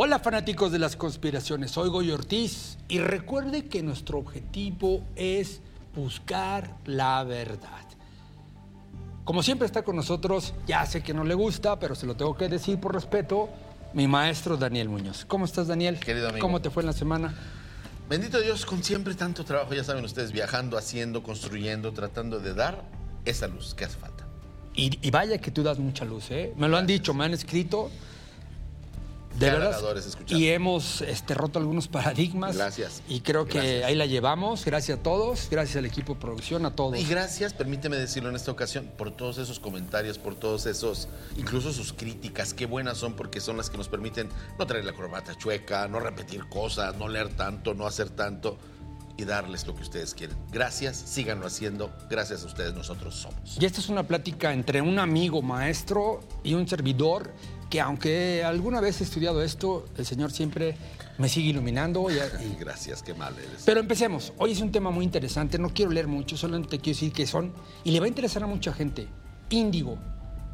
Hola fanáticos de las conspiraciones, soy Goy Ortiz y recuerde que nuestro objetivo es buscar la verdad. Como siempre está con nosotros, ya sé que no le gusta, pero se lo tengo que decir por respeto, mi maestro Daniel Muñoz. ¿Cómo estás Daniel? Querido amigo. ¿Cómo te fue en la semana? Bendito Dios, con siempre tanto trabajo, ya saben ustedes, viajando, haciendo, construyendo, tratando de dar esa luz que hace falta. Y, y vaya que tú das mucha luz, ¿eh? Me lo han dicho, me han escrito. De verdad. Y hemos este, roto algunos paradigmas. Gracias. Y creo que Gracias. ahí la llevamos. Gracias a todos, gracias al equipo de producción, a todos. Y gracias, permíteme decirlo en esta ocasión, por todos esos comentarios, por todos esos, incluso sus críticas, qué buenas son porque son las que nos permiten no traer la corbata chueca, no repetir cosas, no leer tanto, no hacer tanto y darles lo que ustedes quieren. Gracias, síganlo haciendo, gracias a ustedes nosotros somos. Y esta es una plática entre un amigo maestro y un servidor que aunque alguna vez he estudiado esto, el Señor siempre me sigue iluminando. y- gracias, qué mal eres. Pero empecemos. Hoy es un tema muy interesante. No quiero leer mucho, solamente quiero decir que son, y le va a interesar a mucha gente, índigo,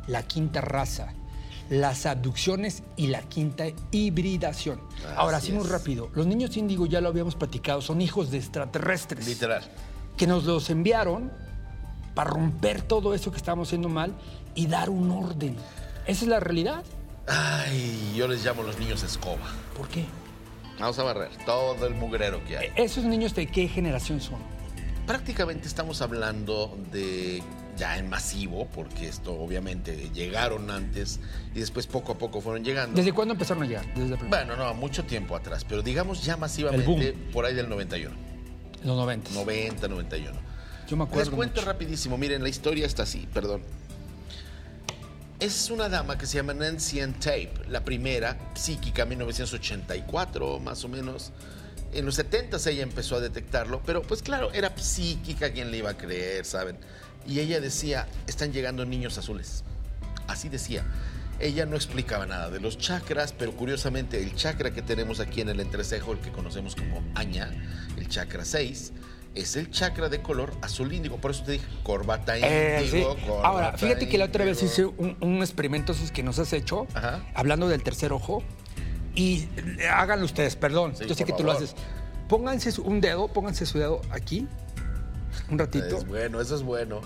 la quinta raza, las abducciones y la quinta hibridación. Ahora, Así muy rápido. Los niños índigo, ya lo habíamos platicado, son hijos de extraterrestres. Literal. Que nos los enviaron para romper todo eso que estábamos haciendo mal y dar un orden. Esa es la realidad. Ay, yo les llamo los niños escoba. ¿Por qué? Vamos a barrer todo el mugrero que hay. ¿Esos niños de qué generación son? Prácticamente estamos hablando de ya en masivo, porque esto obviamente llegaron antes y después poco a poco fueron llegando. ¿Desde cuándo empezaron a llegar? Desde Bueno, no, mucho tiempo atrás, pero digamos ya masivamente por ahí del 91, los 90. 90, 91. Yo me acuerdo. Les cuento mucho. rapidísimo, miren, la historia está así, perdón. Es una dama que se llama Nancy Ann Tape, la primera, psíquica, 1984 más o menos. En los 70 ella empezó a detectarlo, pero pues claro, era psíquica, ¿quién le iba a creer, saben? Y ella decía, están llegando niños azules. Así decía. Ella no explicaba nada de los chakras, pero curiosamente el chakra que tenemos aquí en el entrecejo, el que conocemos como Aña, el chakra 6, es el chakra de color azul índigo. Por eso te dije, corbata Eh, sí. índigo, corbata Ahora, fíjate que la otra vez hice un, un experimento esos que nos has hecho, Ajá. hablando del tercer ojo. Y háganlo ustedes, perdón. Sí, Yo sé que tú lo haces. Pónganse un dedo, pónganse su dedo aquí, un ratito, Es bueno, eso es bueno.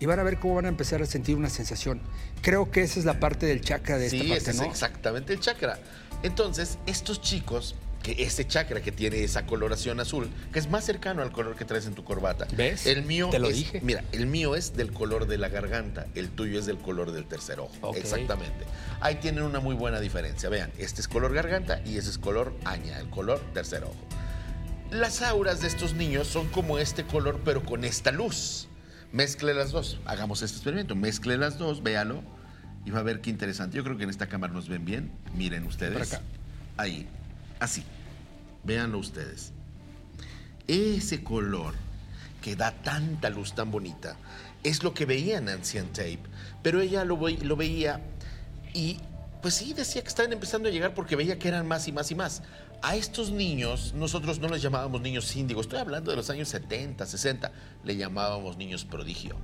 y van a ver cómo van a empezar a sentir una sensación. Creo que esa es la parte del chakra de Sí, esta ese parte, es ¿no? exactamente el chakra. Entonces, estos chicos, que ese chakra que tiene esa coloración azul, que es más cercano al color que traes en tu corbata. ¿Ves? El mío Te lo es- dije. Mira, el mío es del color de la garganta, el tuyo es del color del tercer ojo. Exactamente. Ahí tienen una muy buena diferencia. Vean, este es color garganta y ese es color aña, el color tercer ojo. Las auras de estos niños son como este color, pero con esta luz. Mezcle las dos. Hagamos este experimento. Mezcle las dos, véalo. Y va a ver qué interesante. Yo creo que en esta cámara nos ven bien. Miren ustedes. Por acá. Ahí. Así. Véanlo ustedes. Ese color que da tanta luz tan bonita es lo que veía Ann Tape. Pero ella lo, ve- lo veía y pues sí, decía que estaban empezando a llegar porque veía que eran más y más y más. A estos niños, nosotros no les llamábamos niños índigos, estoy hablando de los años 70, 60, le llamábamos niños prodigio.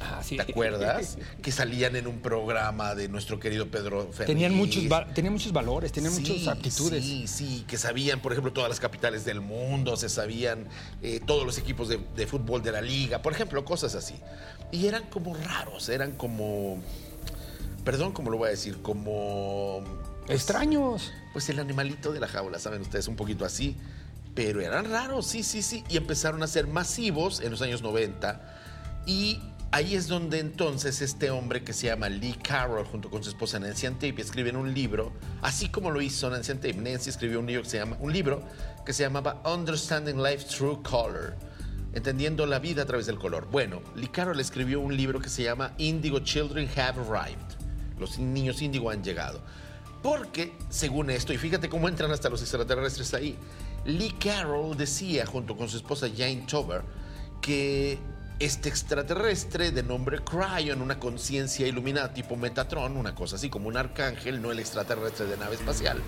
Ah, sí. ¿Te acuerdas? que salían en un programa de nuestro querido Pedro Ferriz. Tenían muchos, tenían muchos valores, tenían Sí, muchas aptitudes. Sí, sí, que sabían, por ejemplo, todas las capitales del mundo, se sabían eh, todos los equipos de, de fútbol de la liga, por ejemplo, cosas así. Y eran como raros, eran como, perdón, ¿cómo lo voy a decir? Como... pues, Extraños. Pues el animalito de la jaula, saben ustedes, un poquito así. Pero eran raros, sí, sí, sí. Y empezaron a ser masivos en los años 90. Y ahí es donde entonces este hombre que se llama Lee Carroll, junto con su esposa Nancy Ann Tape, escriben un libro, así como lo hizo Nancy Ann Tape. Nancy escribió un libro que se, llama, un libro que se llamaba Understanding Life Through Color. Entendiendo la vida a través del color. Bueno, Lee Carroll escribió un libro que se llama Indigo Children Have Arrived. Los niños índigo han llegado. Porque, según esto, y fíjate cómo entran hasta los extraterrestres ahí, Lee Carroll decía, junto con su esposa Jane Tober, que este extraterrestre de nombre Cryon, una conciencia iluminada tipo Metatron, una cosa así como un arcángel, no el extraterrestre de nave espacial,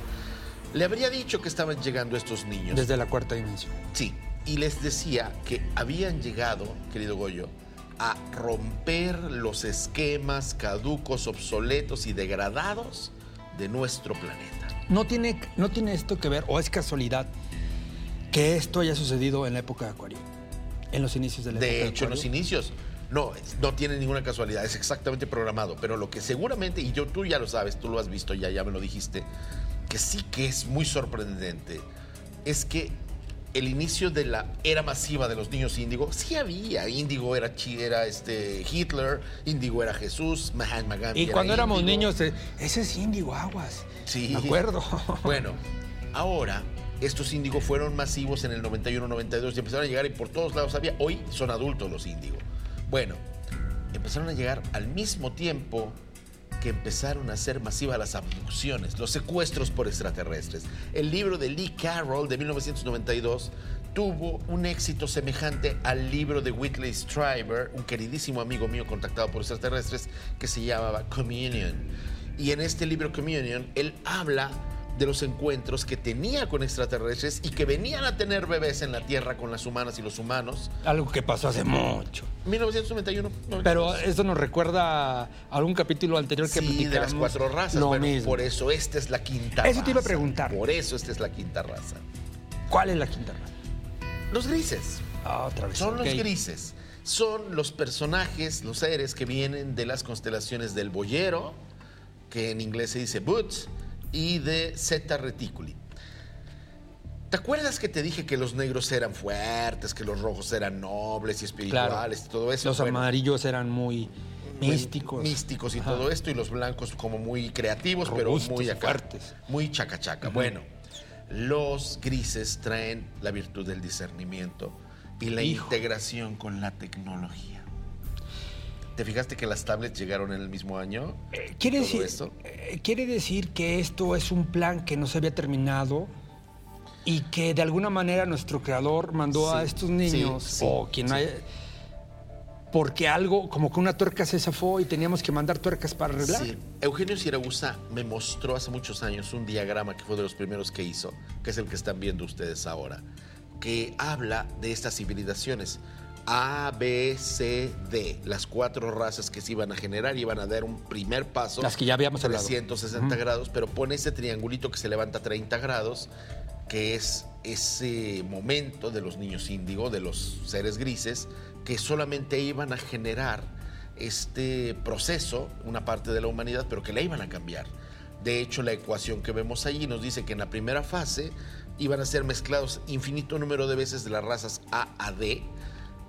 le habría dicho que estaban llegando estos niños. Desde la cuarta dimensión. Sí, y les decía que habían llegado, querido Goyo, a romper los esquemas caducos, obsoletos y degradados de nuestro planeta. no tiene, no tiene esto que ver, o es casualidad, que esto haya sucedido en la época de Acuario, en los inicios de la época De hecho, en los inicios. No, no tiene ninguna casualidad, es exactamente programado. Pero lo que seguramente, y yo tú ya lo sabes, tú lo has visto ya, ya me lo dijiste, que sí que es muy sorprendente, es que el inicio de la era masiva de los niños índigo, sí había. Índigo era, era este Hitler, Índigo era Jesús, Mahatma Gandhi. Y era cuando éramos índigo. niños, eh, ese es índigo, aguas. Sí. Me acuerdo. Bueno, ahora estos índigos fueron masivos en el 91-92 y empezaron a llegar y por todos lados había. Hoy son adultos los índigos. Bueno, empezaron a llegar al mismo tiempo que empezaron a ser masivas las abducciones, los secuestros por extraterrestres. El libro de Lee Carroll de 1992 tuvo un éxito semejante al libro de Whitley Strieber, un queridísimo amigo mío contactado por extraterrestres, que se llamaba Communion. Y en este libro Communion, él habla de los encuentros que tenía con extraterrestres y que venían a tener bebés en la Tierra con las humanas y los humanos. Algo que pasó hace mucho. 1991. Pero 92. esto nos recuerda a algún capítulo anterior que Sí, de las cuatro razas. Lo bueno, mismo. por eso esta es la quinta Eso te iba a raza. preguntar. Por eso esta es la quinta raza. ¿Cuál es la quinta raza? Los grises. Ah, otra vez. Son los grises. Son los personajes, los seres que vienen de las constelaciones del boyero, que en inglés se dice Boots, y de Zeta Reticuli. ¿Te acuerdas que te dije que los negros eran fuertes, que los rojos eran nobles y espirituales y todo eso? Los Bueno, amarillos eran muy místicos. Místicos y Ajá. todo esto, y los blancos como muy creativos, pero muy acá. fuertes. Muy chacachaca. Bueno, los grises traen la virtud del discernimiento y la Hijo. integración con la tecnología. ¿Te fijaste que las tablets llegaron en el mismo año? Eh, ¿Quiere decir, esto. eh, quiere decir que esto es un plan que no se había terminado y que de alguna manera nuestro creador mandó a estos niños sí, sí, o quien haya porque algo como que una tuerca se zafó y teníamos que mandar tuercas para arreglar. Sí. Eugenio Siragusa me mostró hace muchos años un diagrama que fue de los primeros que hizo, que es el que están viendo ustedes ahora, que habla de estas civilizaciones. A, B, C, D, las cuatro razas que se iban a generar, iban a dar un primer paso. Las que ya habíamos hablado. 360 grados, pero pone ese triangulito que se levanta 30 grados, que es ese momento de los niños índigo, de los seres grises, que solamente iban a generar este proceso, una parte de la humanidad, pero que la iban a cambiar. De hecho, la ecuación que vemos allí nos dice que en la primera fase iban a ser mezclados infinito número de veces de las razas A a D,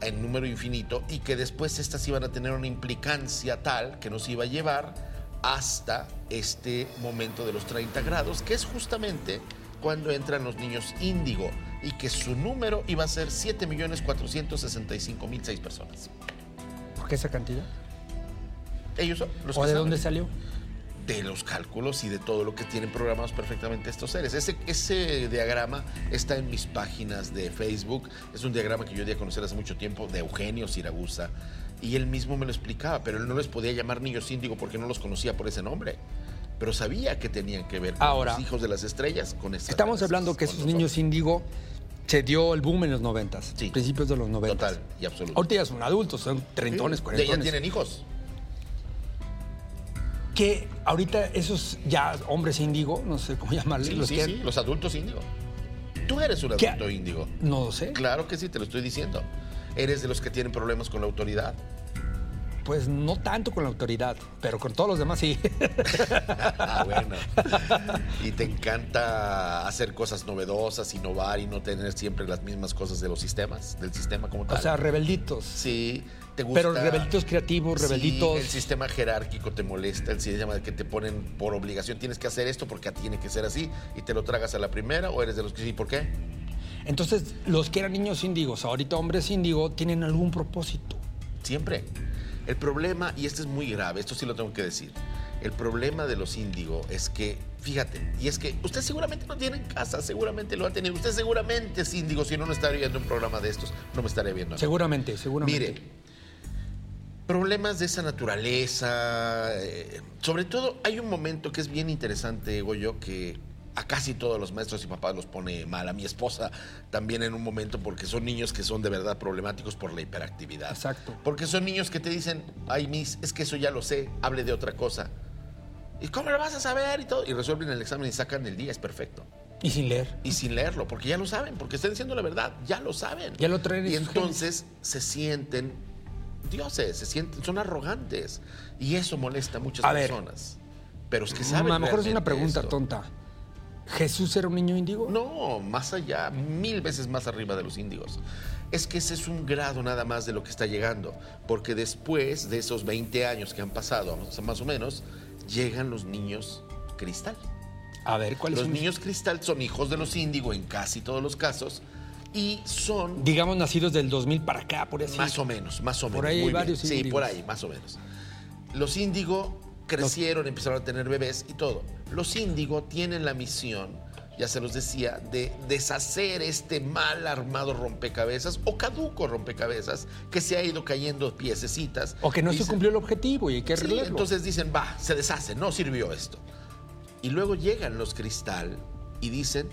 en número infinito, y que después estas iban a tener una implicancia tal que nos iba a llevar hasta este momento de los 30 grados, que es justamente cuando entran los niños índigo y que su número iba a ser 7.465.006 personas. ¿Por qué esa cantidad? Ellos son los ¿O que de saben dónde salió? De los cálculos y de todo lo que tienen programados perfectamente estos seres. Ese, ese diagrama está en mis páginas de Facebook. Es un diagrama que yo di a conocer hace mucho tiempo de Eugenio Siragusa. Y él mismo me lo explicaba, pero él no les podía llamar niños índigo porque no los conocía por ese nombre. Pero sabía que tenían que ver con Ahora, los hijos de las estrellas, con Estamos hablando que esos niños índigo se dio el boom en los noventas, Sí. principios de los noventas. Total y absoluto. Ahorita ya son adultos, son treintones, cuarentones. Ya tienen hijos. Que ahorita esos ya hombres índigo, no sé cómo llamarles, Sí, los sí, que sí, los adultos índigo. Tú eres un ¿Qué? adulto índigo. no lo sé, Claro que sí, te lo estoy diciendo. Eres de los que tienen problemas con la autoridad. pues no tanto con la autoridad, pero con todos los demás sí. Ah, bueno. Y te encanta hacer cosas novedosas, innovar y no tener siempre las mismas cosas de los sistemas, del sistema como tal. o sea, rebelditos. sí, te gusta. Pero rebelditos creativos, Sí, rebelditos. el sistema jerárquico te molesta, el sistema que te ponen por obligación, tienes que hacer esto porque tiene que ser así y te lo tragas a la primera o eres de los que sí, ¿por qué? Entonces, los que eran niños índigos, ahorita hombres índigo, tienen algún propósito. Siempre. El problema, y este es muy grave, esto sí lo tengo que decir, el problema de los índigo es que, fíjate, y es que usted seguramente no tiene en casa, seguramente lo ha tenido, usted seguramente es índigo, si no, no estaría viendo un programa de estos, no me estaría viendo. Seguramente, seguramente. Mire, problemas de esa naturaleza, eh, sobre todo hay un momento que es bien interesante, Goyo, que a casi todos los maestros y papás los pone mal, a mi esposa también en un momento, porque son niños que son de verdad problemáticos por la hiperactividad. Exacto. Porque son niños que te dicen, ay, mis, es que eso ya lo sé, hable de otra cosa. ¿Y cómo lo vas a saber? Y todo. Y resuelven el examen y sacan el día, es perfecto. Y sin leer. Y sin leerlo, porque ya lo saben, porque están diciendo la verdad, ya lo saben. Ya lo traen en Y entonces se sienten dioses, se sienten, son arrogantes. Y eso molesta a muchas A ver. personas. Pero es que saben. a lo mejor es una pregunta tonta. ¿Jesús era un niño índigo? No, más allá, mil veces más arriba de los índigos. Es que ese es un grado nada más de lo que está llegando, porque después de esos 20 años que han pasado, más o menos, llegan los niños cristal. A ver, ¿cuáles Los son? niños cristal son hijos de los índigo en casi todos los casos y son Digamos nacidos del 2000 para acá, por así. más o menos, más o menos. Por ahí hay varios Sí, por ahí, más o menos. Los índigo crecieron, empezaron a tener bebés y todo. Los índigo tienen la misión, ya se los decía, de deshacer este mal armado rompecabezas o caduco rompecabezas que se ha ido cayendo piececitas. O que no se cumplió el objetivo y hay que Sí, arreglarlo. entonces dicen, va, se deshace, no sirvió esto. Y luego llegan los cristal y dicen,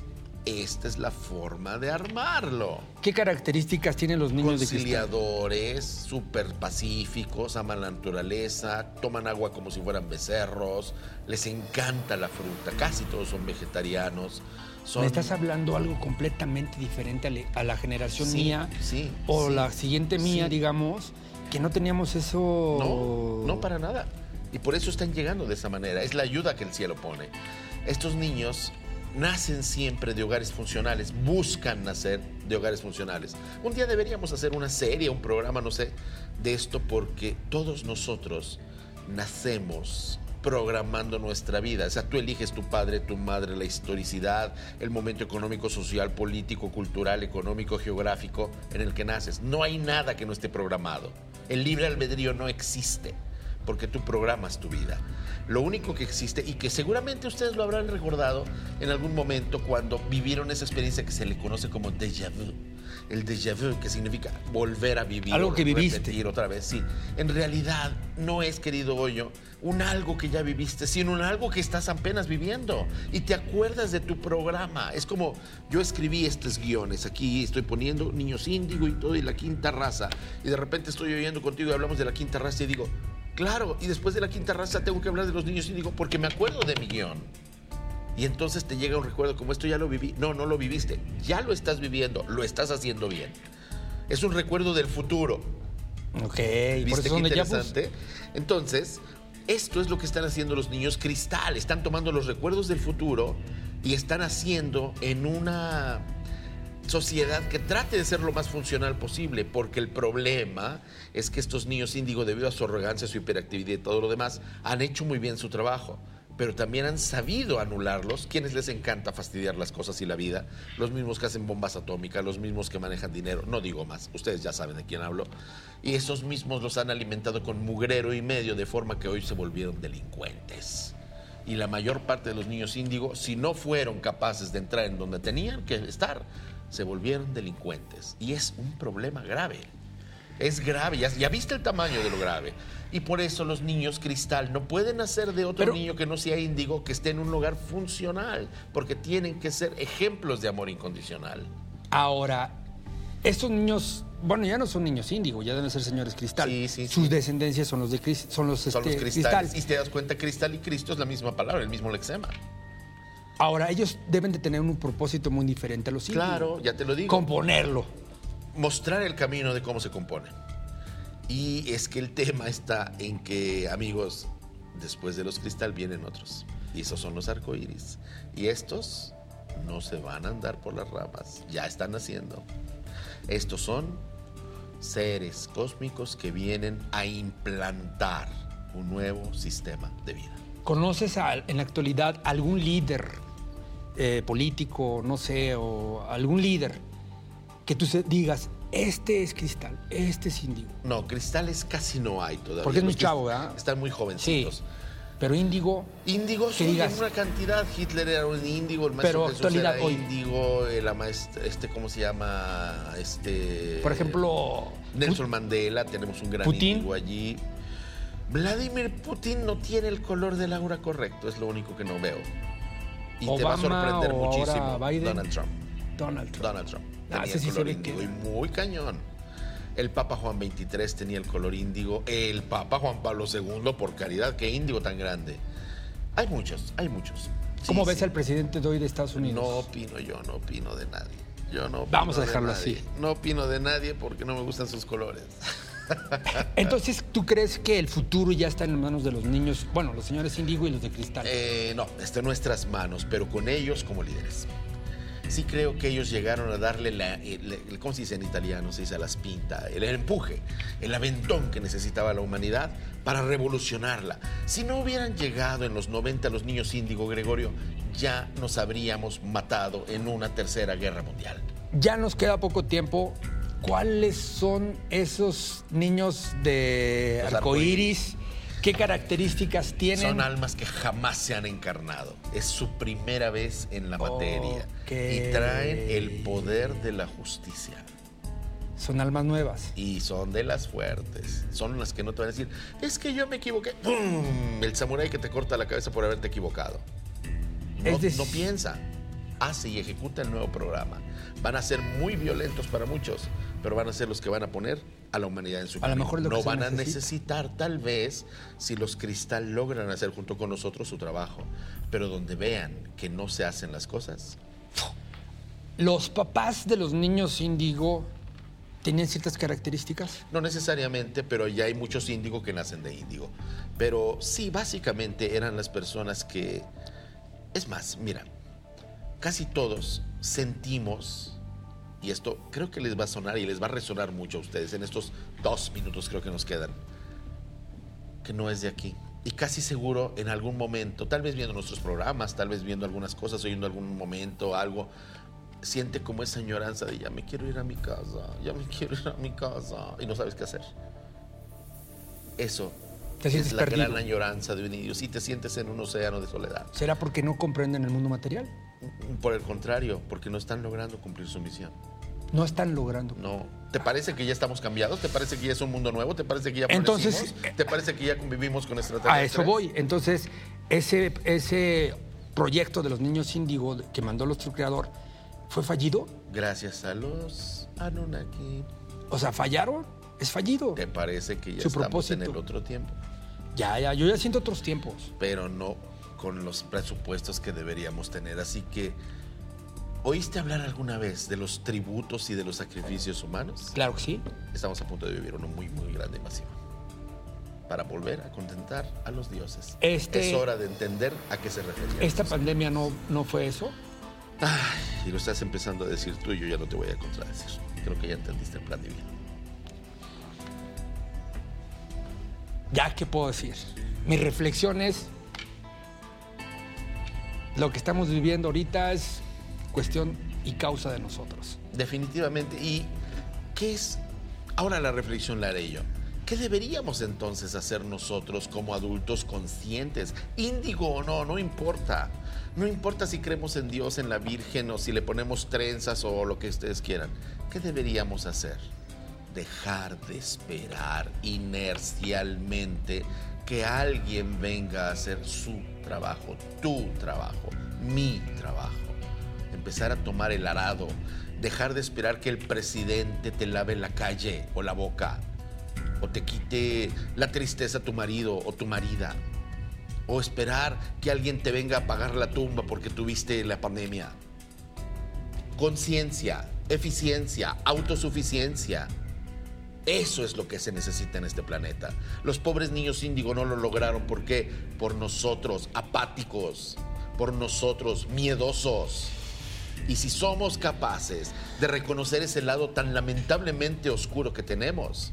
esta es la forma de armarlo. ¿Qué características tienen los niños? Conciliadores, súper pacíficos, aman la naturaleza, toman agua como si fueran becerros, les encanta la fruta, casi todos son vegetarianos. Son, Me estás hablando algo completamente diferente a, la generación Sí, mía sí, o sí, la siguiente mía, digamos, que no teníamos eso. No, no para nada. Y por eso están llegando de esa manera. Es la ayuda que el cielo pone. Estos niños nacen siempre de hogares funcionales, buscan nacer de hogares funcionales. Un día deberíamos hacer una serie, un programa, no sé, de esto porque todos nosotros nacemos programando nuestra vida. O sea, tú eliges tu padre, tu madre, la historicidad, el momento económico, social, político, cultural, económico, geográfico en el que naces. No hay nada que no esté programado. El libre albedrío no existe porque tú programas tu vida. Lo único que existe y que seguramente ustedes lo habrán recordado en algún momento cuando vivieron esa experiencia que se le conoce como déjà vu. El déjà vu, que significa volver a vivir. Algo que viviste. repetir otra vez, sí. En realidad no es, querido Hoyo, un algo que ya viviste, sino un algo que estás apenas viviendo. Y te acuerdas de tu programa. Es como yo escribí estos guiones. Aquí estoy poniendo niños índigo y todo, y la quinta raza. Y de repente estoy oyendo contigo y hablamos de la quinta raza y digo, claro, y después de la quinta raza tengo que hablar de los niños índigo porque me acuerdo de mi guion. Y entonces te llega un recuerdo como esto ya lo viví. No, no lo viviste. Ya lo estás viviendo, lo estás haciendo bien. Es un recuerdo del futuro. Ok, por ¿Viste eso qué pues, interesante? Entonces, esto es lo que están haciendo los niños cristal. Están tomando los recuerdos del futuro y están haciendo en una sociedad que trate de ser lo más funcional posible, porque el problema es que estos niños índigo, debido a su arrogancia, su hiperactividad y todo lo demás, han hecho muy bien su trabajo. Pero también han sabido anularlos, quienes les encanta fastidiar las cosas y la vida, los mismos que hacen bombas atómicas, los mismos que manejan dinero, no digo más, ustedes ya saben de quién hablo, y esos mismos los han alimentado con mugrero y medio, de forma que hoy se volvieron delincuentes. Y la mayor parte de los niños índigo, si no fueron capaces de entrar en donde tenían que estar, se volvieron delincuentes. Y es un problema grave. Es grave, ya, ya viste el tamaño de lo grave. Y por eso los niños cristal no pueden nacer de otro Pero- niño que no sea índigo, que esté en un lugar funcional, porque tienen que ser ejemplos de amor incondicional. Ahora, estos niños, bueno, ya no son niños índigo, ya deben ser señores cristal. Sí, sí, Sus sí. descendencias son los de son los, Son los este, cristales. cristal. Y te das cuenta, cristal y Cristo es la misma palabra, el mismo lexema. Ahora, ellos deben de tener un propósito muy diferente a los índigos. Claro, ya te lo digo. Componerlo. mostrar el camino de cómo se compone. Y es que el tema está en que, amigos, después de los cristal vienen otros. Y esos son los arcoíris. Y estos no se van a andar por las ramas, ya están naciendo. Estos son seres cósmicos que vienen a implantar un nuevo sistema de vida. ¿Conoces a- en la actualidad algún líder eh, político, no sé, o algún líder que tú digas, este es cristal, este es índigo? No, cristales casi no hay todavía. Porque es muy chavo, ¿verdad? Están muy Sí. jovencitos. Pero índigo, Índigo sí, digas- una cantidad. Hitler era un índigo, el maestro Pero Jesús actualidad era hoy. índigo, el maestra, este, ¿cómo se llama? Este. por ejemplo, Nelson Mandela, tenemos un gran Putin. índigo allí. Vladimir Putin no tiene el color del aura correcto, es lo único que no veo. Y te va a sorprender o muchísimo. Biden. Donald Trump. Donald Trump. Donald Trump. Ah, Tenía ese el sí color índigo y muy cañón. El Papa Juan XXIII tenía el color índigo. El Papa Juan Pablo II, por caridad, qué índigo tan grande. Hay muchos, hay muchos. Sí, ¿Cómo ves sí. al presidente de hoy de Estados Unidos? No opino yo, no opino de nadie. Yo no Vamos a de dejarlo así. No opino de nadie porque no me gustan sus colores. Entonces, ¿tú crees que el futuro ya está en manos de los niños? Bueno, los señores Indigo y los de Cristal. Eh, no, está en nuestras manos, pero con ellos como líderes. Sí creo que ellos llegaron a darle la, el- el- ¿cómo se dice en italiano? Se dice la spinta, el empuje, el aventón que necesitaba la humanidad para revolucionarla. Si no hubieran llegado en los 90 los niños índigo, Gregorio, ya nos habríamos matado en una tercera guerra mundial. Ya nos queda poco tiempo. ¿Cuáles son esos niños de arcoíris? ¿Qué características tienen? Son almas que jamás se han encarnado. Es su primera vez en la materia. Y traen el poder de la justicia. Son almas nuevas. Y son de las fuertes. Son las que no te van a decir, es que yo me equivoqué. ¡Pum! El samurái que te corta la cabeza por haberte equivocado. No, no piensa. Hace y ejecuta el nuevo programa. Van a ser muy violentos para muchos, pero van a ser los que van a poner a la humanidad en su A lo camino. mejor lo No van a necesita. necesitar, tal vez, si los cristal logran hacer junto con nosotros su trabajo. Pero donde vean que no se hacen las cosas, ¿Los papás de los niños índigo tenían ciertas características? No necesariamente, pero ya hay muchos índigo que nacen de índigo. Pero sí, básicamente eran las personas que... Es más, mira, casi todos sentimos, y esto creo que les va a sonar y les va a resonar mucho a ustedes en estos dos minutos creo que nos quedan, que no es de aquí. Y casi seguro en algún momento, tal vez viendo nuestros programas, tal vez viendo algunas cosas, oyendo algún momento, algo, siente como esa añoranza de ya me quiero ir a mi casa, ya me quiero ir a mi casa, y no sabes qué hacer. Eso Te es la perdido. gran añoranza de un niño. Si te sientes en un océano de soledad. ¿Será porque no comprenden el mundo material? Por el contrario, porque no están logrando cumplir su misión. No están logrando. No. ¿Te parece que ya estamos cambiados? ¿Te parece que ya es un mundo nuevo? ¿Te parece que ya Entonces, eh, ¿Te parece que ya convivimos con extraterrestres? A eso voy. Entonces, ese, ese proyecto de los niños índigo que mandó nuestro creador, ¿fue fallido? Gracias a los Anunnaki. O sea, ¿fallaron? Es fallido. ¿Te parece que ya Su estamos propósito. en el otro tiempo? Ya, ya, yo ya siento otros tiempos. Pero no con los presupuestos que deberíamos tener. Así que, ¿oíste hablar alguna vez de los tributos y de los sacrificios humanos? Claro que sí. Estamos a punto de vivir uno muy, muy grande y masivo. Para volver a contentar a los dioses. Este- Es hora de entender a qué se refería. ¿Esta pandemia no, no fue eso? Ay, y lo estás empezando a decir tú y yo ya no te voy a contradecir. Creo que ya entendiste el plan divino. Ya, ¿qué puedo decir? Mi reflexión es, lo que estamos viviendo ahorita es cuestión y causa de nosotros. Definitivamente. ¿Y qué es? Ahora la reflexión la haré yo. ¿Qué deberíamos entonces hacer nosotros como adultos conscientes? Índigo o no, no importa. No importa si creemos en Dios, en la Virgen o si le ponemos trenzas o lo que ustedes quieran. ¿Qué deberíamos hacer? Dejar de esperar inercialmente que alguien venga a hacer su trabajo, tu trabajo, mi trabajo empezar a tomar el arado, dejar de esperar que el presidente te lave la calle o la boca, o te quite la tristeza a tu marido o tu marida, o esperar que alguien te venga a pagar la tumba porque tuviste la pandemia. Conciencia, eficiencia, autosuficiencia. Eso es lo que se necesita en este planeta. Los pobres niños índigo no lo lograron. ¿Por qué? Por nosotros, apáticos, por nosotros, miedosos. Y si somos capaces de reconocer ese lado tan lamentablemente oscuro que tenemos,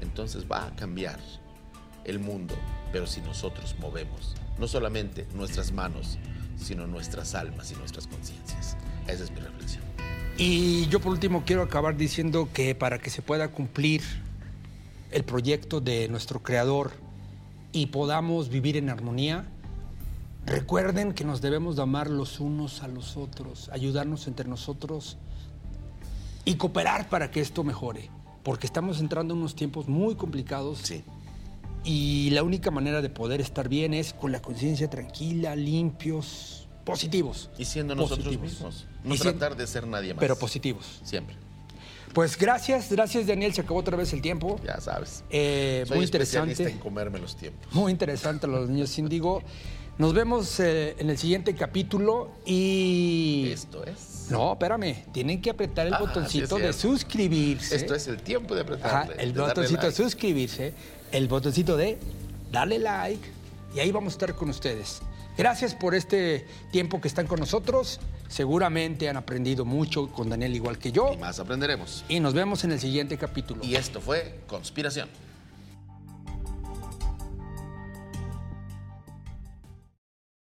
entonces va a cambiar el mundo. Pero si nosotros movemos no solamente nuestras manos, sino nuestras almas y nuestras conciencias. Esa es mi reflexión. Y yo por último quiero acabar diciendo que para que se pueda cumplir el proyecto de nuestro creador y podamos vivir en armonía, recuerden que nos debemos de amar los unos a los otros, ayudarnos entre nosotros y cooperar para que esto mejore, porque estamos entrando en unos tiempos muy complicados Sí. y la única manera de poder estar bien es con la conciencia tranquila, limpios, positivos. Y siendo nosotros Positivos. mismos. No Y tratar de ser nadie más. Pero positivos. Siempre. Pues gracias, gracias Daniel, se acabó otra vez el tiempo. Ya sabes. Eh, Soy muy interesante. en comerme los tiempos. Muy interesante los niños índigo. Nos vemos eh, en el siguiente capítulo y... Esto es. No, espérame, tienen que apretar el Ah, botoncito de suscribirse. Esto es el tiempo de Ajá, apretarle. el de botoncito de like. suscribirse, el botoncito de darle like y ahí vamos a estar con ustedes. Gracias por este tiempo que están con nosotros. Seguramente han aprendido mucho con Daniel igual que yo Y más aprenderemos. y nos vemos en el siguiente capítulo. Y esto fue Conspiración.